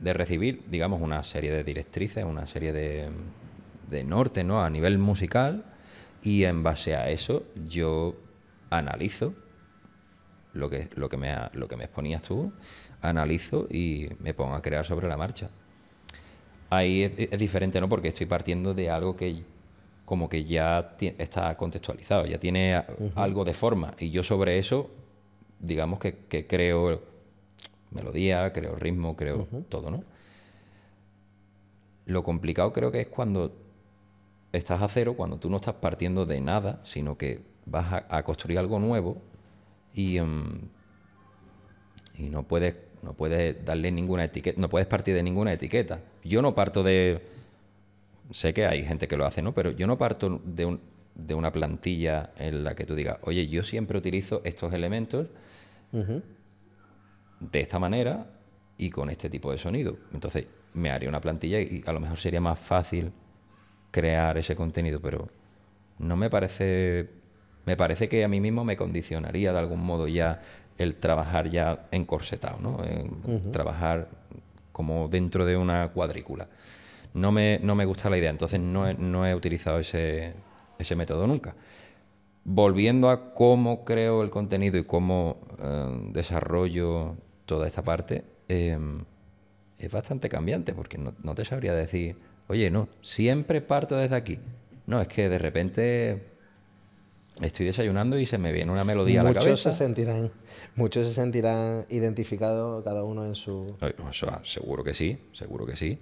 de recibir, digamos, una serie de directrices, una serie de, de norte, ¿no? A nivel musical y en base a eso yo analizo lo que, lo que, me, lo que me exponías tú, analizo y me pongo a crear sobre la marcha. Ahí es diferente, ¿no? Porque estoy partiendo de algo que como que ya está contextualizado, ya tiene algo de forma. Y yo sobre eso, digamos que, creo melodía, creo ritmo, creo todo, ¿no? Lo complicado creo que es cuando estás a cero, cuando tú no estás partiendo de nada, sino que vas a, construir algo nuevo y, em, y no puedes no puedes darle ninguna etiqueta, no puedes partir de ninguna etiqueta. Yo no parto de sé que hay gente que lo hace, ¿no? Pero yo no parto de, de una plantilla en la que tú digas, oye, yo siempre utilizo estos elementos de esta manera y con este tipo de sonido. Entonces, me haría una plantilla y a lo mejor sería más fácil crear ese contenido, pero no me parece. Me parece que a mí mismo me condicionaría de algún modo ya el trabajar ya encorsetado, ¿no? Trabajar como dentro de una cuadrícula no me, no me gusta la idea, entonces no he, no he utilizado ese, ese, método nunca. Volviendo a cómo creo el contenido y cómo eh, desarrollo toda esta parte, em, es bastante cambiante, porque no, no, te sabría decir, oye, no, siempre parto desde aquí. No, es que de repente estoy desayunando y se me viene una melodía a la cabeza. Se sentirán, muchos se sentirán identificados cada uno en su... seguro que sí, seguro que sí.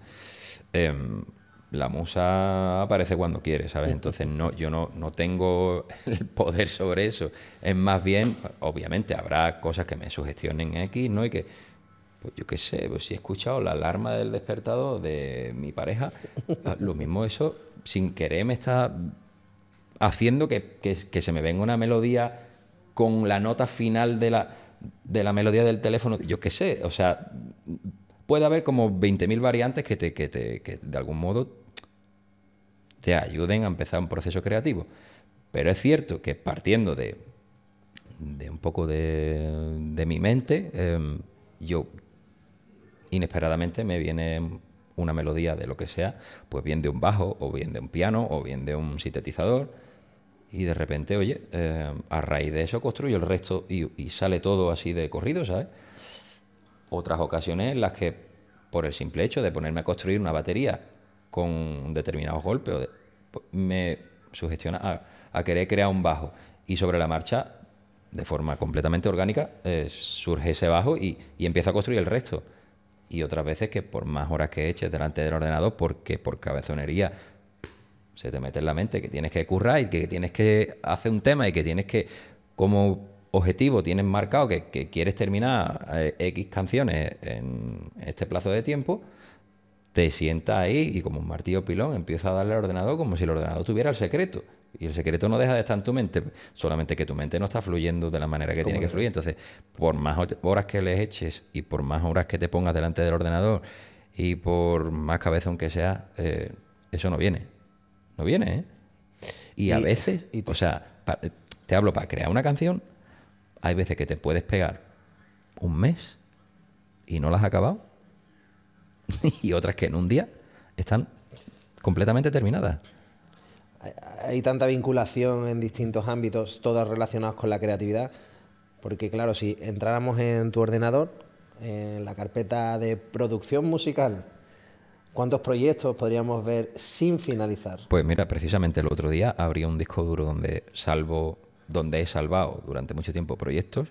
Em, la musa aparece cuando quiere, ¿sabes? Entonces no, yo no, no tengo el poder sobre eso. Es más bien, obviamente habrá cosas que me sugestionen X, ¿no? Y que, pues yo qué sé, pues si he escuchado la alarma del despertador de mi pareja, ah, lo mismo eso, sin querer me está haciendo que, que, se me venga una melodía con la nota final de la, de la melodía del teléfono, yo qué sé, o sea, puede haber como 20.000 variantes que, te, que, te, que de algún modo te ayuden a empezar un proceso creativo. Pero es cierto que partiendo de, de un poco de, de mi mente, em, yo inesperadamente me viene una melodía de lo que sea, pues bien de un bajo, o bien de un piano, o bien de un sintetizador, y de repente, oye, em, a raíz de eso construyo el resto y, y, sale todo así de corrido, ¿sabes? Otras ocasiones en las que, por el simple hecho de ponerme a construir una batería con determinados golpes, pues, me sugestiona a, querer crear un bajo. Y sobre la marcha, de forma completamente orgánica, eh, surge ese bajo y, y empiezo a construir el resto. Y otras veces que por más horas que eches delante del ordenador, porque por cabezonería se te mete en la mente que tienes que currar y que tienes que hacer un tema y que tienes que, como objetivo tienes marcado que, quieres terminar eh, X canciones en este plazo de tiempo, te sientas ahí y como un martillo pilón empieza a darle al ordenador como si el ordenador tuviera el secreto. Y el secreto no deja de estar en tu mente, solamente que tu mente no está fluyendo de la manera que tiene que fluir. Entonces, por más horas que le eches y por más horas que te pongas delante del ordenador y por más cabezón que sea, eh, eso no viene. No viene, ¿eh? Y, a veces, o sea, te hablo para crear una canción, hay veces que te puedes pegar un mes y no la has acabado. y otras que en un día están completamente terminadas hay tanta vinculación en distintos ámbitos, todas relacionadas con la creatividad, porque claro, si entráramos en tu ordenador, en la carpeta de producción musical, ¿cuántos proyectos podríamos ver sin finalizar? Pues mira, precisamente el otro día abrí un disco duro donde salvo, donde he salvado durante mucho tiempo proyectos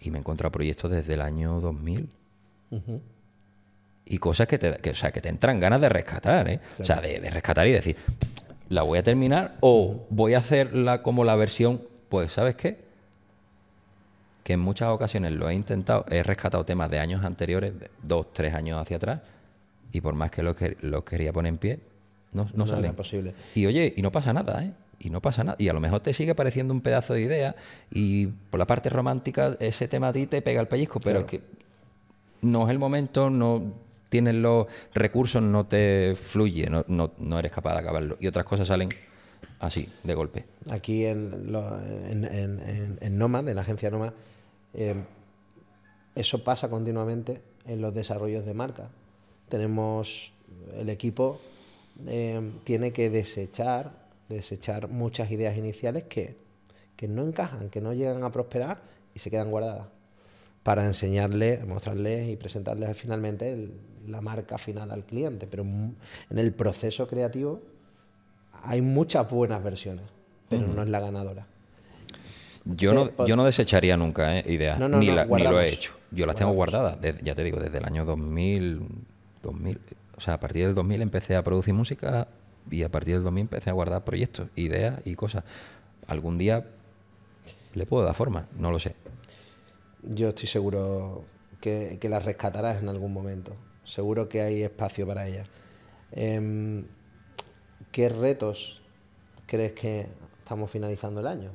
y me he encontrado proyectos desde el año 2000. Y cosas que te, o sea, que te entran ganas de rescatar, ¿eh? O sea, de rescatar y decir, la voy a terminar o voy a hacerla como la versión, pues ¿sabes qué? Que en muchas ocasiones lo he intentado, he rescatado temas de años anteriores, dos, tres años hacia atrás, y por más que los lo quería poner en pie, no, no, no posible. Y oye, y no pasa nada, ¿eh? Y no pasa nada. Y a lo mejor te sigue pareciendo un pedazo de idea y por la parte romántica ese tema a ti te pega el pellizco, pero es que no es el momento, no tienes los recursos, no te fluye, no, no, eres capaz de acabarlo. Y otras cosas salen así, de golpe. Aquí en, en, en, Nomad, en la agencia Nomad, eh, eso pasa continuamente en los desarrollos de marca. Tenemos el equipo eh, tiene que desechar, desechar muchas ideas iniciales que, que no encajan, que no llegan a prosperar y se quedan guardadas para enseñarles, mostrarles y presentarles finalmente la marca final al cliente. Pero en el proceso creativo hay muchas buenas versiones, pero no es la ganadora. Yo, no, pues yo no desecharía nunca eh, ideas, ni, lo he hecho. Yo las tengo guardadas, ya te digo, desde el año 2000, 2000. O sea, a partir del 2000 empecé a producir música y a partir del 2000 empecé a guardar proyectos, ideas y cosas. Algún día le puedo dar forma, no lo sé yo estoy seguro que, que rescatarás en algún momento. Seguro que hay espacio para ellas. Em, ¿Qué retos crees que estamos finalizando el año?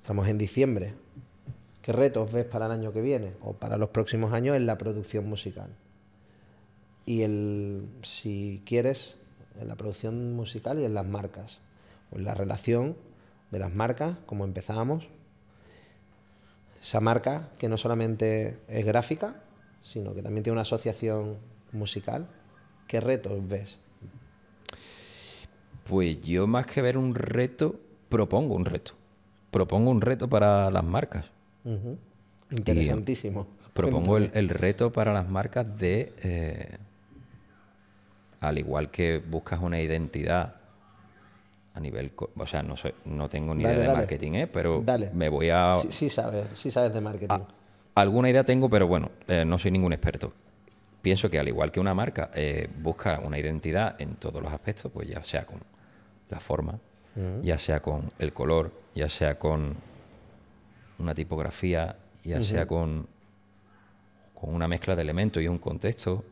Estamos en diciembre. ¿Qué retos ves para el año que viene o para los próximos años en la producción musical? Y el, si quieres, en la producción musical y en las marcas, o en la relación de las marcas, como empezábamos, esa marca que no solamente es gráfica, sino que también tiene una asociación musical. ¿Qué retos ves? Pues yo más que ver un reto, propongo un reto. Propongo un reto para las marcas. Interesantísimo. propongo el, reto para las marcas de, eh, al igual que buscas una identidad a nivel, o sea, no sé, no tengo ni idea de marketing, ¿eh? pero me voy a... Sí, sabes, sí sabes de marketing. alguna idea tengo, pero bueno, eh, no soy ningún experto. Pienso que al igual que una marca eh, busca una identidad en todos los aspectos, pues ya sea con la forma, ya sea con el color, ya sea con una tipografía, ya sea con, con una mezcla de elementos y un contexto,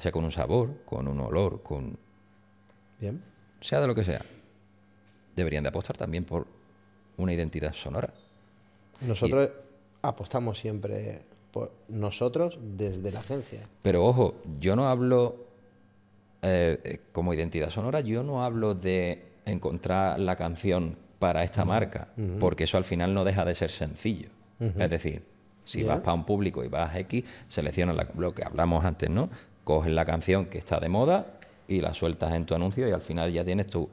sea con un sabor, con un olor, con... Bien sea de lo que sea, deberían de apostar también por una identidad sonora. Nosotros apostamos siempre por nosotros desde la agencia. Pero ojo, yo no hablo eh, como identidad sonora, yo no hablo de encontrar la canción para esta marca, porque eso al final no deja de ser sencillo. Es decir, si vas para un público y vas a X, seleccionas lo que hablamos antes, ¿no? Coges la canción que está de moda, y la sueltas en tu anuncio y al final ya tienes tu,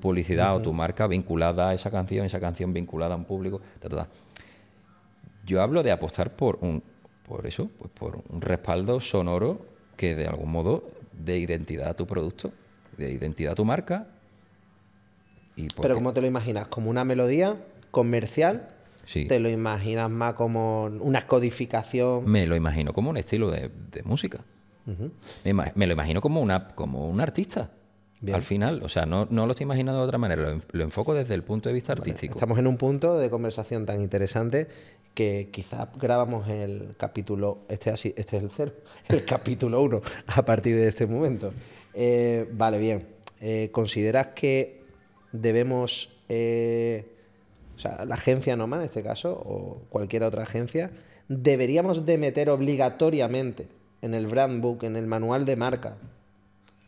publicidad o tu marca vinculada a esa canción, esa canción vinculada a un público. Yo hablo de apostar por un, por eso, pues por un respaldo sonoro que de algún modo dé identidad a tu producto, de identidad a tu marca. Y Pero ¿cómo te lo imaginas? ¿Como una melodía comercial? Sí. ¿Te lo imaginas más como una codificación? Me lo imagino como un estilo de música me, lo imagino como, una, como un artista. Al final, o sea, no, no, lo estoy imaginando de otra manera, lo, enfoco desde el punto de vista artístico. Estamos en un punto de conversación tan interesante que quizás grabamos el capítulo, este, así, este es el cero, el capítulo uno a partir de este momento. Eh, vale, bien. Eh, ¿Consideras que debemos, eh, o sea, la agencia Noma en este caso, o cualquier otra agencia, deberíamos de meter obligatoriamente en el brand book, en el manual de marca,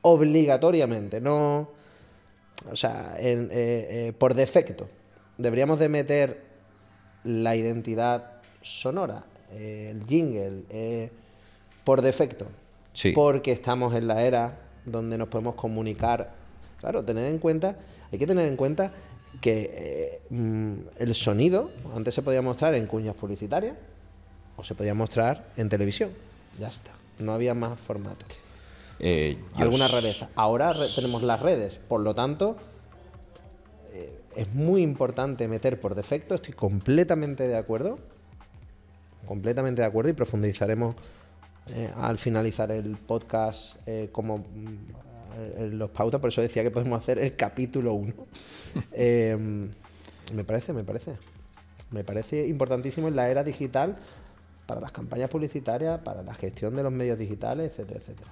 obligatoriamente, no, o sea, en- eh, eh, por defecto, deberíamos de meter la identidad sonora, eh, el jingle, eh, por defecto. Sí. Porque estamos en la era donde nos podemos comunicar. Claro, tener en cuenta, hay que tener en cuenta que mm, el sonido antes se podía mostrar en cuñas publicitarias o se podía mostrar en televisión. Ya está. No había más formatos. Eh, Alguna rareza. Ahora re- tenemos las redes, por lo tanto, eh, es muy importante meter por defecto, estoy completamente de acuerdo, completamente de acuerdo y profundizaremos eh, al finalizar el podcast eh, como mm, los pautas, por eso decía que podemos hacer el capítulo 1. me parece, me parece. Me parece importantísimo en la era digital para las campañas publicitarias, para la gestión de los medios digitales, etcétera, etcétera.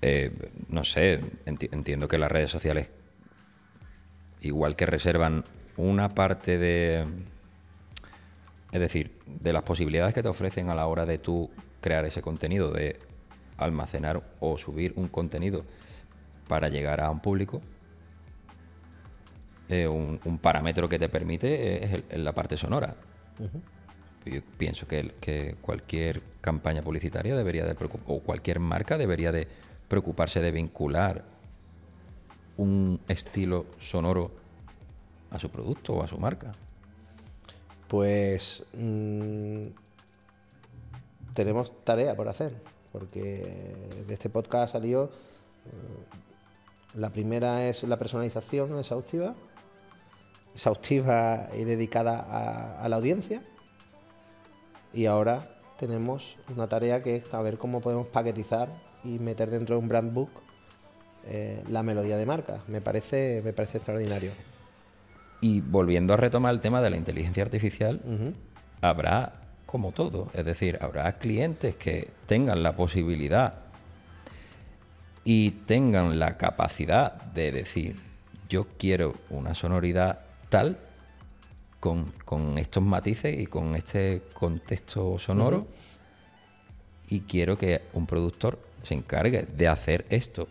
Eh, no sé, enti- entiendo que las redes sociales, igual que reservan una parte de. Es decir, de las posibilidades que te ofrecen a la hora de tú crear ese contenido, de almacenar o subir un contenido para llegar a un público, eh, un, un parámetro que te permite es el- es la parte sonora. Yo pienso que, cualquier campaña publicitaria debería de o cualquier marca debería de preocuparse de vincular un estilo sonoro a su producto o a su marca. Pues mm, tenemos tarea por hacer, porque de este podcast salió, eh, la primera es la personalización exhaustiva, exhaustiva y dedicada a la audiencia, y ahora tenemos una tarea que es a ver cómo podemos paquetizar y meter dentro de un brand book eh, la melodía de marca. Me parece, me parece extraordinario. Y volviendo a retomar el tema de la inteligencia artificial, habrá como todo, es decir, habrá clientes que tengan la posibilidad y tengan la capacidad de decir, yo quiero una sonoridad tal con, con estos matices y con este contexto sonoro y quiero que un productor se encargue de hacer esto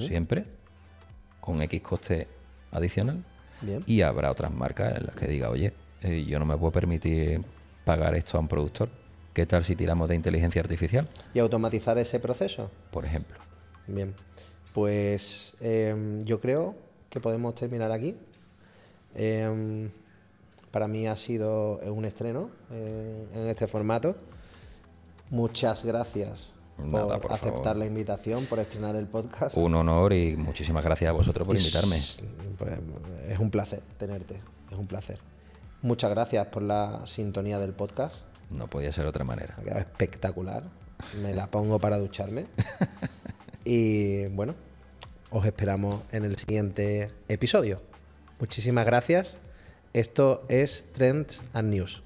siempre con X coste adicional Bien. y habrá otras marcas en las que diga, oye, eh, yo no me puedo permitir pagar esto a un productor. ¿Qué tal si tiramos de inteligencia artificial? Y automatizar ese proceso. Por ejemplo. Bien, pues em, yo creo que podemos terminar aquí. Em, para mí ha sido un estreno eh, en este formato. Muchas gracias Nada, por, por aceptar favor. la invitación, por estrenar el podcast. Un honor y muchísimas gracias a vosotros por invitarme. pues, es un placer tenerte, es un placer. Muchas gracias por la sintonía del podcast. No podía ser de otra manera. Espectacular. Me la pongo para ducharme. Y bueno, os esperamos en el siguiente episodio. Muchísimas gracias. Esto es Trends and News.